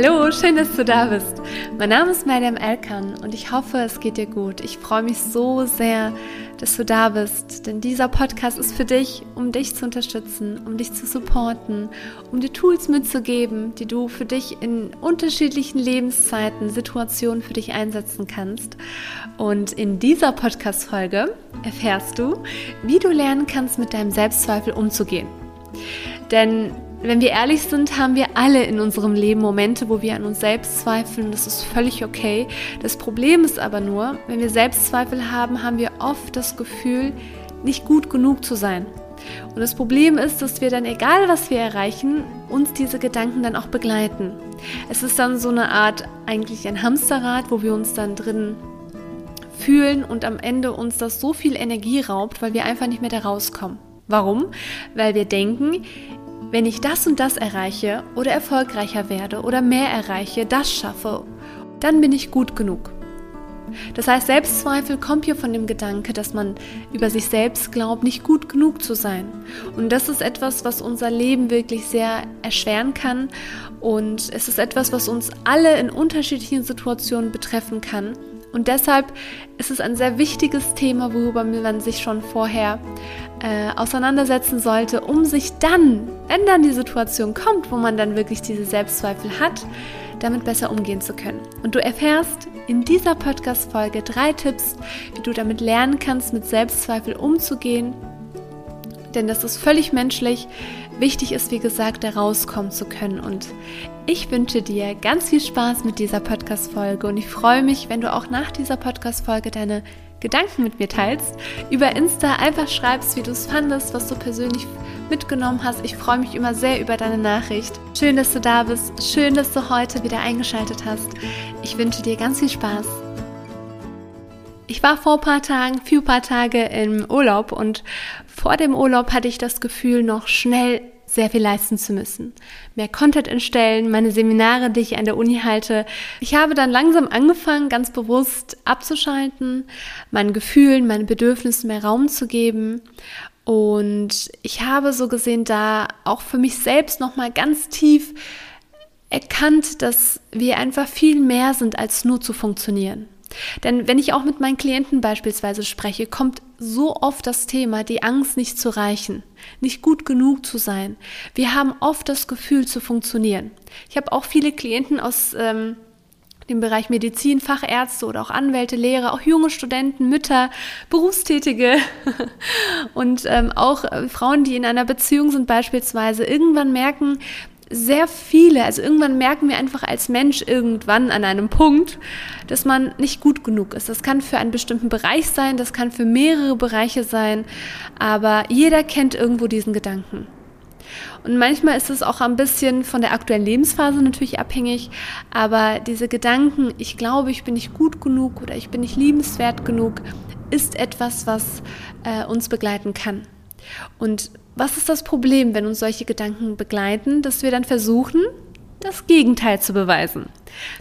Hallo, schön, dass du da bist. Mein Name ist Madame Elkan und ich hoffe, es geht dir gut. Ich freue mich so sehr, dass du da bist, denn dieser Podcast ist für dich, um dich zu unterstützen, um dich zu supporten, um dir Tools mitzugeben, die du für dich in unterschiedlichen Lebenszeiten, Situationen für dich einsetzen kannst. Und in dieser Podcast-Folge erfährst du, wie du lernen kannst, mit deinem Selbstzweifel umzugehen. Denn wenn wir ehrlich sind, haben wir alle in unserem Leben Momente, wo wir an uns selbst zweifeln. Das ist völlig okay. Das Problem ist aber nur, wenn wir Selbstzweifel haben, haben wir oft das Gefühl, nicht gut genug zu sein. Und das Problem ist, dass wir dann, egal was wir erreichen, uns diese Gedanken dann auch begleiten. Es ist dann so eine Art, eigentlich ein Hamsterrad, wo wir uns dann drin fühlen und am Ende uns das so viel Energie raubt, weil wir einfach nicht mehr da rauskommen. Warum? Weil wir denken, wenn ich das und das erreiche oder erfolgreicher werde oder mehr erreiche, das schaffe, dann bin ich gut genug. Das heißt, Selbstzweifel kommt hier von dem Gedanke, dass man über sich selbst glaubt, nicht gut genug zu sein. Und das ist etwas, was unser Leben wirklich sehr erschweren kann. Und es ist etwas, was uns alle in unterschiedlichen Situationen betreffen kann. Und deshalb ist es ein sehr wichtiges Thema, worüber man sich schon vorher äh, auseinandersetzen sollte, um sich dann, wenn dann die Situation kommt, wo man dann wirklich diese Selbstzweifel hat, damit besser umgehen zu können. Und du erfährst in dieser Podcast-Folge drei Tipps, wie du damit lernen kannst, mit Selbstzweifel umzugehen. Denn das ist völlig menschlich. Wichtig ist, wie gesagt, da rauskommen zu können. Und ich wünsche dir ganz viel Spaß mit dieser Podcast-Folge und ich freue mich, wenn du auch nach dieser Podcast-Folge deine Gedanken mit mir teilst, über Insta einfach schreibst, wie du es fandest, was du persönlich mitgenommen hast. Ich freue mich immer sehr über deine Nachricht. Schön, dass du da bist. Schön, dass du heute wieder eingeschaltet hast. Ich wünsche dir ganz viel Spaß. Ich war vor ein paar Tagen, für ein paar Tage im Urlaub und vor dem Urlaub hatte ich das Gefühl, noch schnell sehr viel leisten zu müssen. Mehr Content entstellen, meine Seminare, die ich an der Uni halte. Ich habe dann langsam angefangen, ganz bewusst abzuschalten, meinen Gefühlen, meinen Bedürfnissen mehr Raum zu geben. Und ich habe so gesehen da auch für mich selbst nochmal ganz tief erkannt, dass wir einfach viel mehr sind, als nur zu funktionieren. Denn wenn ich auch mit meinen Klienten beispielsweise spreche, kommt so oft das Thema, die Angst nicht zu reichen, nicht gut genug zu sein. Wir haben oft das Gefühl zu funktionieren. Ich habe auch viele Klienten aus ähm, dem Bereich Medizin, Fachärzte oder auch Anwälte, Lehrer, auch junge Studenten, Mütter, Berufstätige und ähm, auch äh, Frauen, die in einer Beziehung sind beispielsweise, irgendwann merken, sehr viele, also irgendwann merken wir einfach als Mensch irgendwann an einem Punkt, dass man nicht gut genug ist. Das kann für einen bestimmten Bereich sein, das kann für mehrere Bereiche sein, aber jeder kennt irgendwo diesen Gedanken. Und manchmal ist es auch ein bisschen von der aktuellen Lebensphase natürlich abhängig, aber diese Gedanken, ich glaube, ich bin nicht gut genug oder ich bin nicht liebenswert genug, ist etwas, was äh, uns begleiten kann. Und was ist das Problem, wenn uns solche Gedanken begleiten, dass wir dann versuchen, das Gegenteil zu beweisen?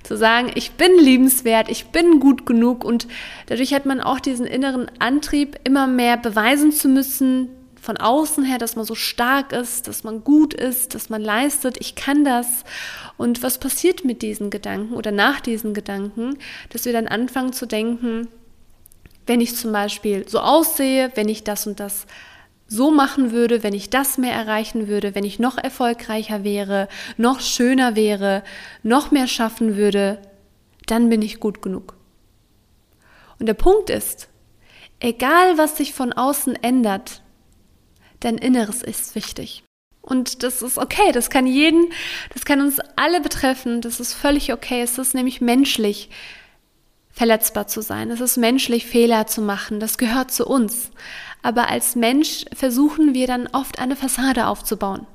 Zu sagen, ich bin liebenswert, ich bin gut genug und dadurch hat man auch diesen inneren Antrieb, immer mehr beweisen zu müssen, von außen her, dass man so stark ist, dass man gut ist, dass man leistet, ich kann das. Und was passiert mit diesen Gedanken oder nach diesen Gedanken, dass wir dann anfangen zu denken, wenn ich zum Beispiel so aussehe, wenn ich das und das so machen würde, wenn ich das mehr erreichen würde, wenn ich noch erfolgreicher wäre, noch schöner wäre, noch mehr schaffen würde, dann bin ich gut genug. Und der Punkt ist, egal was sich von außen ändert, dein Inneres ist wichtig. Und das ist okay, das kann jeden, das kann uns alle betreffen, das ist völlig okay, es ist nämlich menschlich, verletzbar zu sein, es ist menschlich, Fehler zu machen, das gehört zu uns aber als Mensch versuchen wir dann oft eine Fassade aufzubauen.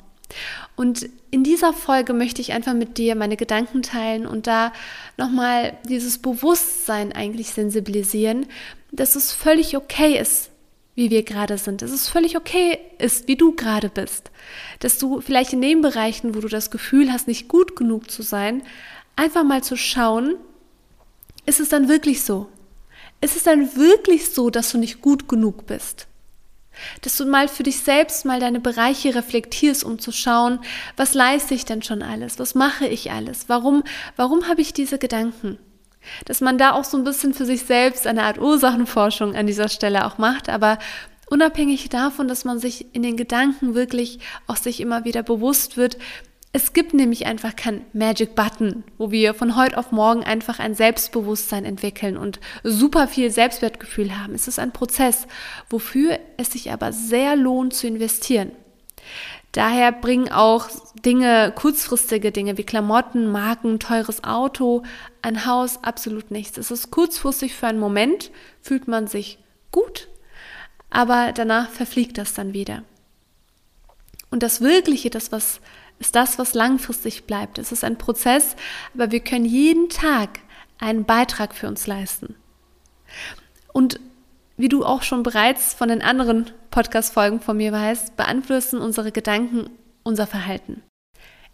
Und in dieser Folge möchte ich einfach mit dir meine Gedanken teilen und da nochmal dieses Bewusstsein eigentlich sensibilisieren, dass es völlig okay ist, wie wir gerade sind, dass es völlig okay ist, wie du gerade bist, dass du vielleicht in den Bereichen, wo du das Gefühl hast, nicht gut genug zu sein, einfach mal zu schauen, ist es dann wirklich so? Ist es dann wirklich so, dass du nicht gut genug bist? Dass du mal für dich selbst mal deine Bereiche reflektierst, um zu schauen, was leiste ich denn schon alles, was mache ich alles, warum, warum habe ich diese Gedanken? Dass man da auch so ein bisschen für sich selbst eine Art Ursachenforschung an dieser Stelle auch macht, aber unabhängig davon, dass man sich in den Gedanken wirklich auch sich immer wieder bewusst wird, es gibt nämlich einfach kein Magic Button, wo wir von heute auf morgen einfach ein Selbstbewusstsein entwickeln und super viel Selbstwertgefühl haben. Es ist ein Prozess, wofür es sich aber sehr lohnt zu investieren. Daher bringen auch Dinge, kurzfristige Dinge wie Klamotten, Marken, teures Auto, ein Haus absolut nichts. Es ist kurzfristig für einen Moment, fühlt man sich gut, aber danach verfliegt das dann wieder. Und das Wirkliche, das was ist das, was langfristig bleibt. Es ist ein Prozess, aber wir können jeden Tag einen Beitrag für uns leisten. Und wie du auch schon bereits von den anderen Podcast-Folgen von mir weißt, beeinflussen unsere Gedanken unser Verhalten.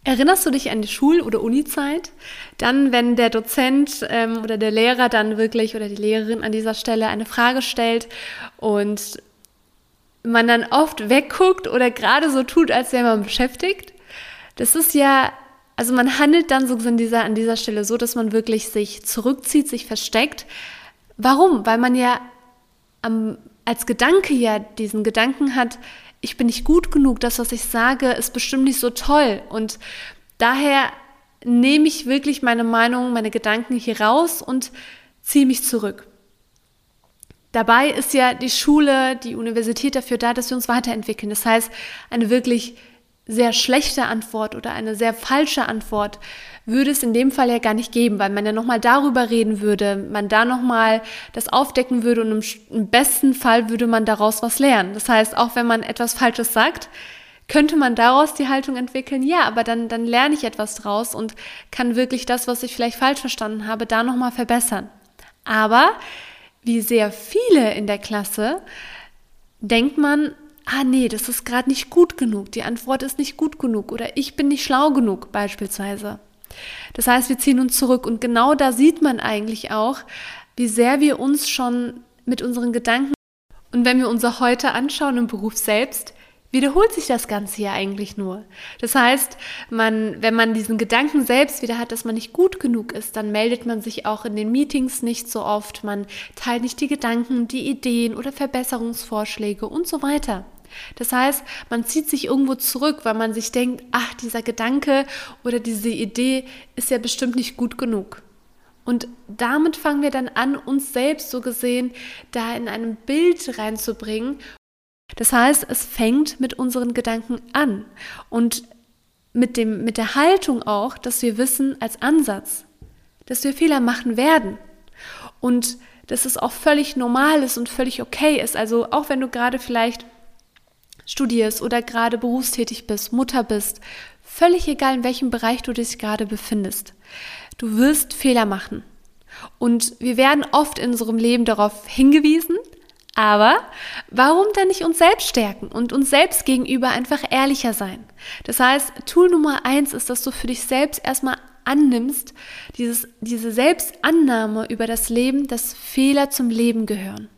Erinnerst du dich an die Schul- oder Uni-Zeit? Dann, wenn der Dozent ähm, oder der Lehrer dann wirklich oder die Lehrerin an dieser Stelle eine Frage stellt und man dann oft wegguckt oder gerade so tut, als wäre man beschäftigt? Das ist ja, also man handelt dann so an dieser, an dieser Stelle so, dass man wirklich sich zurückzieht, sich versteckt. Warum? Weil man ja am, als Gedanke ja diesen Gedanken hat, ich bin nicht gut genug, das, was ich sage, ist bestimmt nicht so toll. Und daher nehme ich wirklich meine Meinung, meine Gedanken hier raus und ziehe mich zurück. Dabei ist ja die Schule, die Universität dafür da, dass wir uns weiterentwickeln. Das heißt, eine wirklich sehr schlechte Antwort oder eine sehr falsche Antwort würde es in dem Fall ja gar nicht geben, weil man ja nochmal darüber reden würde, man da nochmal das aufdecken würde und im, im, besten Fall würde man daraus was lernen. Das heißt, auch wenn man etwas Falsches sagt, könnte man daraus die Haltung entwickeln, ja, aber dann, dann lerne ich etwas draus und kann wirklich das, was ich vielleicht falsch verstanden habe, da nochmal verbessern. Aber wie sehr viele in der Klasse denkt man, ah nee, das ist gerade nicht gut genug, die Antwort ist nicht gut genug oder ich bin nicht schlau genug beispielsweise. Das heißt, wir ziehen uns zurück und genau da sieht man eigentlich auch, wie sehr wir uns schon mit unseren Gedanken und wenn wir unser Heute anschauen im Beruf selbst, wiederholt sich das Ganze ja eigentlich nur. Das heißt, man, wenn man diesen Gedanken selbst wieder hat, dass man nicht gut genug ist, dann meldet man sich auch in den Meetings nicht so oft, man teilt nicht die Gedanken, die Ideen oder Verbesserungsvorschläge und so weiter. Das heißt, man zieht sich irgendwo zurück, weil man sich denkt, ach, dieser Gedanke oder diese Idee ist ja bestimmt nicht gut genug. Und damit fangen wir dann an, uns selbst so gesehen da in einem Bild reinzubringen. Das heißt, es fängt mit unseren Gedanken an und mit, dem, mit der Haltung auch, dass wir wissen als Ansatz, dass wir Fehler machen werden. Und dass es auch völlig normal ist und völlig okay ist. Also auch wenn du gerade vielleicht studierst oder gerade berufstätig bist, Mutter bist, völlig egal in welchem Bereich du dich gerade befindest. Du wirst Fehler machen. Und wir werden oft in unserem Leben darauf hingewiesen, aber warum dann nicht uns selbst stärken und uns selbst gegenüber einfach ehrlicher sein? Das heißt, Tool Nummer eins ist, dass du für dich selbst erstmal annimmst, dieses, diese Selbstannahme über das Leben, dass Fehler zum Leben gehören.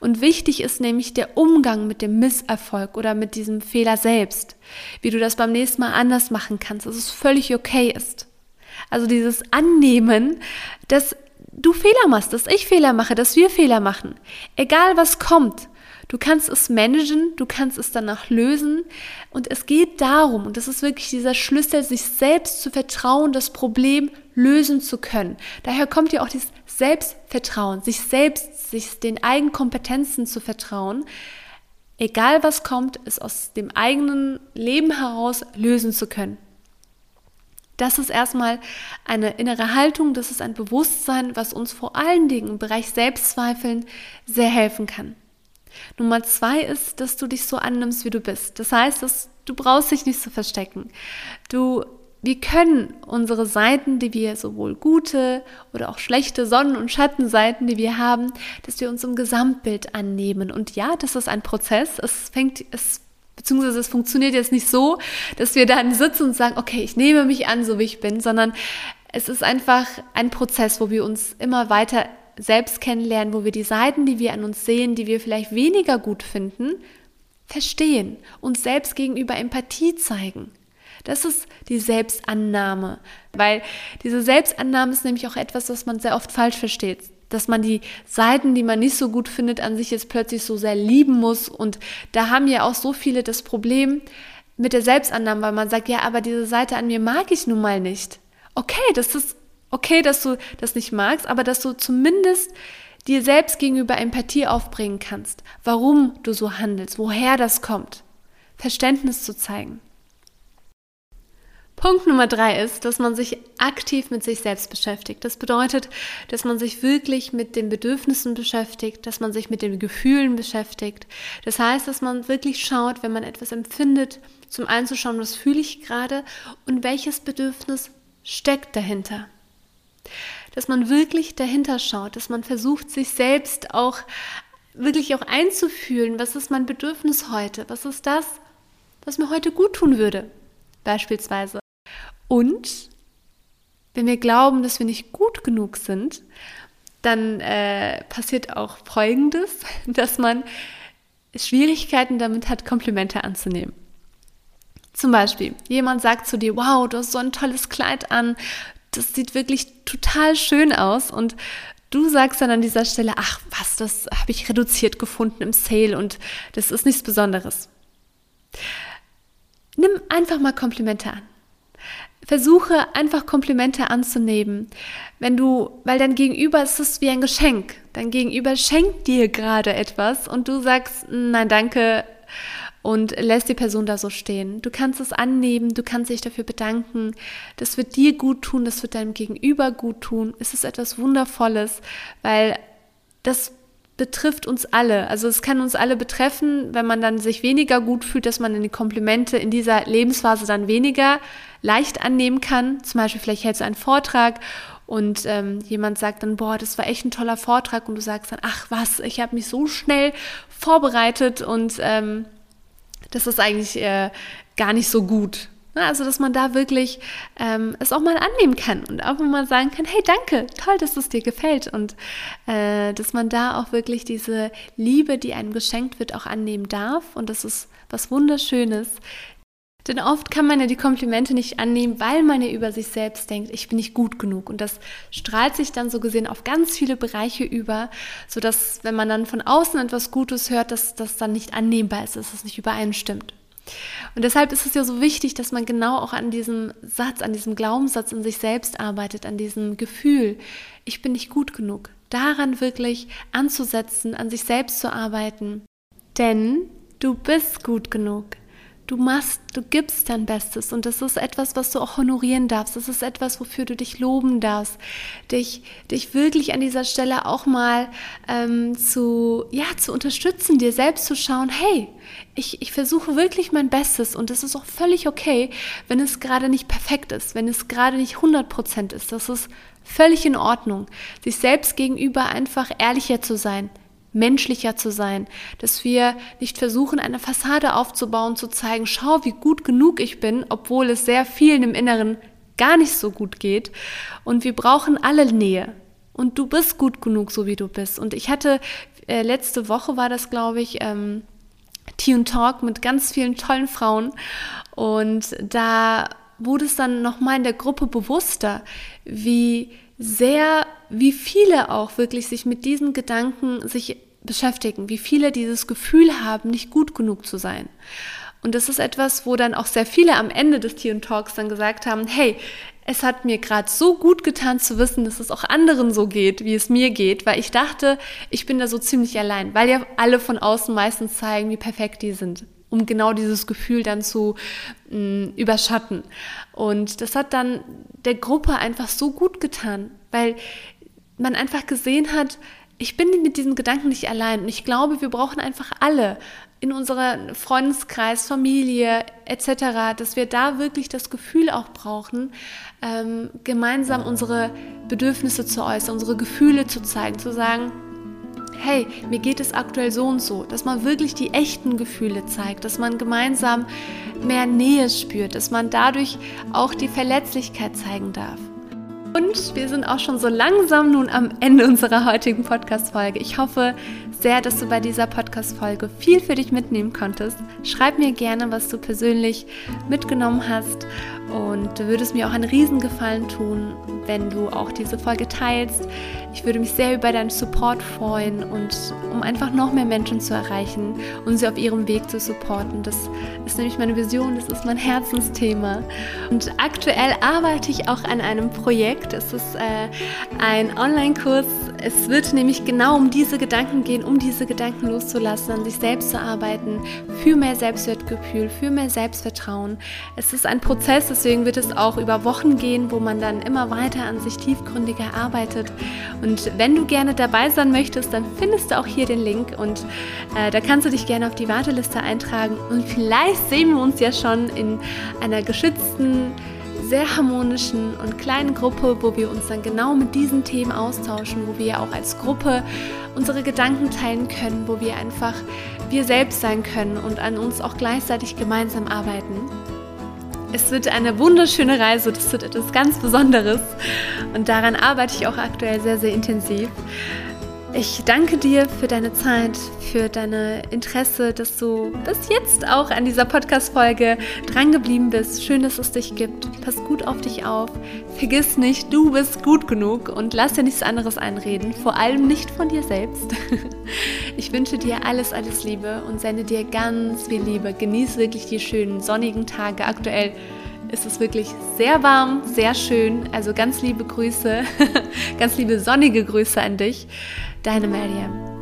Und wichtig ist nämlich der Umgang mit dem Misserfolg oder mit diesem Fehler selbst. Wie du das beim nächsten Mal anders machen kannst, dass es völlig okay ist. Also dieses Annehmen, dass du Fehler machst, dass ich Fehler mache, dass wir Fehler machen. Egal was kommt. Du kannst es managen, du kannst es danach lösen. Und es geht darum, und das ist wirklich dieser Schlüssel, sich selbst zu vertrauen, das Problem lösen zu können. Daher kommt ja auch dieses Selbstvertrauen, sich selbst, sich den eigenen Kompetenzen zu vertrauen. Egal was kommt, es aus dem eigenen Leben heraus lösen zu können. Das ist erstmal eine innere Haltung, das ist ein Bewusstsein, was uns vor allen Dingen im Bereich Selbstzweifeln sehr helfen kann. Nummer zwei ist, dass du dich so annimmst, wie du bist. Das heißt, dass du brauchst dich nicht zu verstecken. Du, wir können unsere Seiten, die wir sowohl gute oder auch schlechte Sonnen- und Schattenseiten, die wir haben, dass wir uns im Gesamtbild annehmen. Und ja, das ist ein Prozess. Es fängt, es beziehungsweise es funktioniert jetzt nicht so, dass wir dann sitzen und sagen, okay, ich nehme mich an, so wie ich bin, sondern es ist einfach ein Prozess, wo wir uns immer weiter selbst kennenlernen, wo wir die Seiten, die wir an uns sehen, die wir vielleicht weniger gut finden, verstehen, uns selbst gegenüber Empathie zeigen. Das ist die Selbstannahme, weil diese Selbstannahme ist nämlich auch etwas, was man sehr oft falsch versteht. Dass man die Seiten, die man nicht so gut findet, an sich jetzt plötzlich so sehr lieben muss. Und da haben ja auch so viele das Problem mit der Selbstannahme, weil man sagt, ja, aber diese Seite an mir mag ich nun mal nicht. Okay, das ist okay, dass du das nicht magst, aber dass du zumindest dir selbst gegenüber Empathie aufbringen kannst, warum du so handelst, woher das kommt. Verständnis zu zeigen. Punkt Nummer drei ist, dass man sich aktiv mit sich selbst beschäftigt. Das bedeutet, dass man sich wirklich mit den Bedürfnissen beschäftigt, dass man sich mit den Gefühlen beschäftigt. Das heißt, dass man wirklich schaut, wenn man etwas empfindet, zum einen zu schauen, was fühle ich gerade und welches Bedürfnis steckt dahinter. Dass man wirklich dahinter schaut, dass man versucht, sich selbst auch wirklich auch einzufühlen, was ist mein Bedürfnis heute, was ist das, was mir heute gut tun würde, beispielsweise. Und wenn wir glauben, dass wir nicht gut genug sind, dann äh, passiert auch Folgendes, dass man Schwierigkeiten damit hat, Komplimente anzunehmen. Zum Beispiel, jemand sagt zu dir, wow, du hast so ein tolles Kleid an, das sieht wirklich total schön aus und du sagst dann an dieser Stelle, ach was, das habe ich reduziert gefunden im Sale und das ist nichts Besonderes. Nimm einfach mal Komplimente an. Versuche einfach Komplimente anzunehmen. Wenn du, weil dein Gegenüber ist es wie ein Geschenk. Dein Gegenüber schenkt dir gerade etwas und du sagst, nein, danke und lässt die Person da so stehen. Du kannst es annehmen, du kannst dich dafür bedanken. Das wird dir gut tun, das wird deinem Gegenüber gut tun. Es ist etwas Wundervolles, weil das betrifft uns alle. Also es kann uns alle betreffen, wenn man dann sich weniger gut fühlt, dass man in die Komplimente in dieser Lebensphase dann weniger leicht annehmen kann. Zum Beispiel vielleicht hältst du einen Vortrag und ähm, jemand sagt dann, boah, das war echt ein toller Vortrag und du sagst dann, ach was, ich habe mich so schnell vorbereitet und ähm, das ist eigentlich äh, gar nicht so gut. Also, dass man da wirklich ähm, es auch mal annehmen kann und auch mal sagen kann, hey, danke, toll, dass es dir gefällt. Und äh, dass man da auch wirklich diese Liebe, die einem geschenkt wird, auch annehmen darf. Und das ist was Wunderschönes. Denn oft kann man ja die Komplimente nicht annehmen, weil man ja über sich selbst denkt, ich bin nicht gut genug. Und das strahlt sich dann so gesehen auf ganz viele Bereiche über, sodass, wenn man dann von außen etwas Gutes hört, dass das dann nicht annehmbar ist, dass es nicht übereinstimmt. Und deshalb ist es ja so wichtig, dass man genau auch an diesem Satz, an diesem Glaubenssatz in sich selbst arbeitet, an diesem Gefühl, ich bin nicht gut genug. Daran wirklich anzusetzen, an sich selbst zu arbeiten. Denn du bist gut genug. Du machst, du gibst dein Bestes und das ist etwas, was du auch honorieren darfst. Das ist etwas, wofür du dich loben darfst. Dich, dich wirklich an dieser Stelle auch mal ähm, zu, ja, zu unterstützen, dir selbst zu schauen, hey, ich, ich versuche wirklich mein Bestes und das ist auch völlig okay, wenn es gerade nicht perfekt ist, wenn es gerade nicht 100 Prozent ist. Das ist völlig in Ordnung. Sich selbst gegenüber einfach ehrlicher zu sein, menschlicher zu sein, dass wir nicht versuchen, eine Fassade aufzubauen, zu zeigen, schau, wie gut genug ich bin, obwohl es sehr vielen im Inneren gar nicht so gut geht. Und wir brauchen alle Nähe. Und du bist gut genug, so wie du bist. Und ich hatte, äh, letzte Woche war das, glaube ich, ähm, Tea und Talk mit ganz vielen tollen Frauen. Und da wurde es dann nochmal in der Gruppe bewusster, wie sehr, wie viele auch wirklich sich mit diesen Gedanken sich beschäftigen, wie viele dieses Gefühl haben, nicht gut genug zu sein. Und das ist etwas, wo dann auch sehr viele am Ende des Tea Talks dann gesagt haben, hey, es hat mir gerade so gut getan zu wissen, dass es auch anderen so geht, wie es mir geht, weil ich dachte, ich bin da so ziemlich allein, weil ja alle von außen meistens zeigen, wie perfekt die sind, um genau dieses Gefühl dann zu mh, mm, überschatten. Und das hat dann der Gruppe einfach so gut getan, weil man einfach gesehen hat, ich bin mit diesen Gedanken nicht allein. Und ich glaube, wir brauchen einfach alle in unserer Freundeskreis, Familie etc., dass wir da wirklich das Gefühl auch brauchen, ähm, gemeinsam unsere Bedürfnisse zu äußern, unsere Gefühle zu zeigen, zu sagen, hey, mir geht es aktuell so und so, dass man wirklich die echten Gefühle zeigt, dass man gemeinsam mehr Nähe spürt, dass man dadurch auch die Verletzlichkeit zeigen darf. Und wir sind auch schon so langsam nun am Ende unserer heutigen Podcast-Folge. Ich hoffe sehr, dass du bei dieser Podcast-Folge viel für dich mitnehmen konntest. Schreib mir gerne, was du persönlich mitgenommen hast. Und du würdest mir auch einen Riesengefallen tun, wenn du auch diese Folge teilst. Ich würde mich sehr über deinen Support freuen und um einfach noch mehr Menschen zu erreichen und sie auf ihrem Weg zu supporten. Das ist nämlich meine Vision, das ist mein Herzensthema. Und aktuell arbeite ich auch an einem Projekt. Es ist äh, ein Online-Kurs. Es wird nämlich genau um diese Gedanken gehen, um diese Gedanken loszulassen, an sich selbst zu arbeiten, für mehr Selbstwertgefühl, für mehr Selbstvertrauen. Es ist ein Prozess, deswegen wird es auch über Wochen gehen, wo man dann immer weiter an sich tiefgründiger arbeitet. Und wenn du gerne dabei sein möchtest, dann findest du auch hier den Link und äh, da kannst du dich gerne auf die Warteliste eintragen und vielleicht sehen wir uns ja schon in einer geschützten sehr harmonischen und kleinen Gruppe, wo wir uns dann genau mit diesen Themen austauschen, wo wir auch als Gruppe unsere Gedanken teilen können, wo wir einfach wir selbst sein können und an uns auch gleichzeitig gemeinsam arbeiten. Es wird eine wunderschöne Reise, das wird etwas ganz Besonderes und daran arbeite ich auch aktuell sehr, sehr intensiv. Ich danke dir für deine Zeit, für deine Interesse, dass du bis jetzt auch an dieser Podcast-Folge drangeblieben bist. Schön, dass es dich gibt. Pass gut auf dich auf. Vergiss nicht, du bist gut genug und lass dir nichts anderes einreden. Vor allem nicht von dir selbst. Ich wünsche dir alles, alles Liebe und sende dir ganz viel Liebe. Genieß wirklich die schönen sonnigen Tage. Aktuell ist es wirklich sehr warm, sehr schön. Also ganz liebe Grüße, ganz liebe sonnige Grüße an dich. Deine Mariam.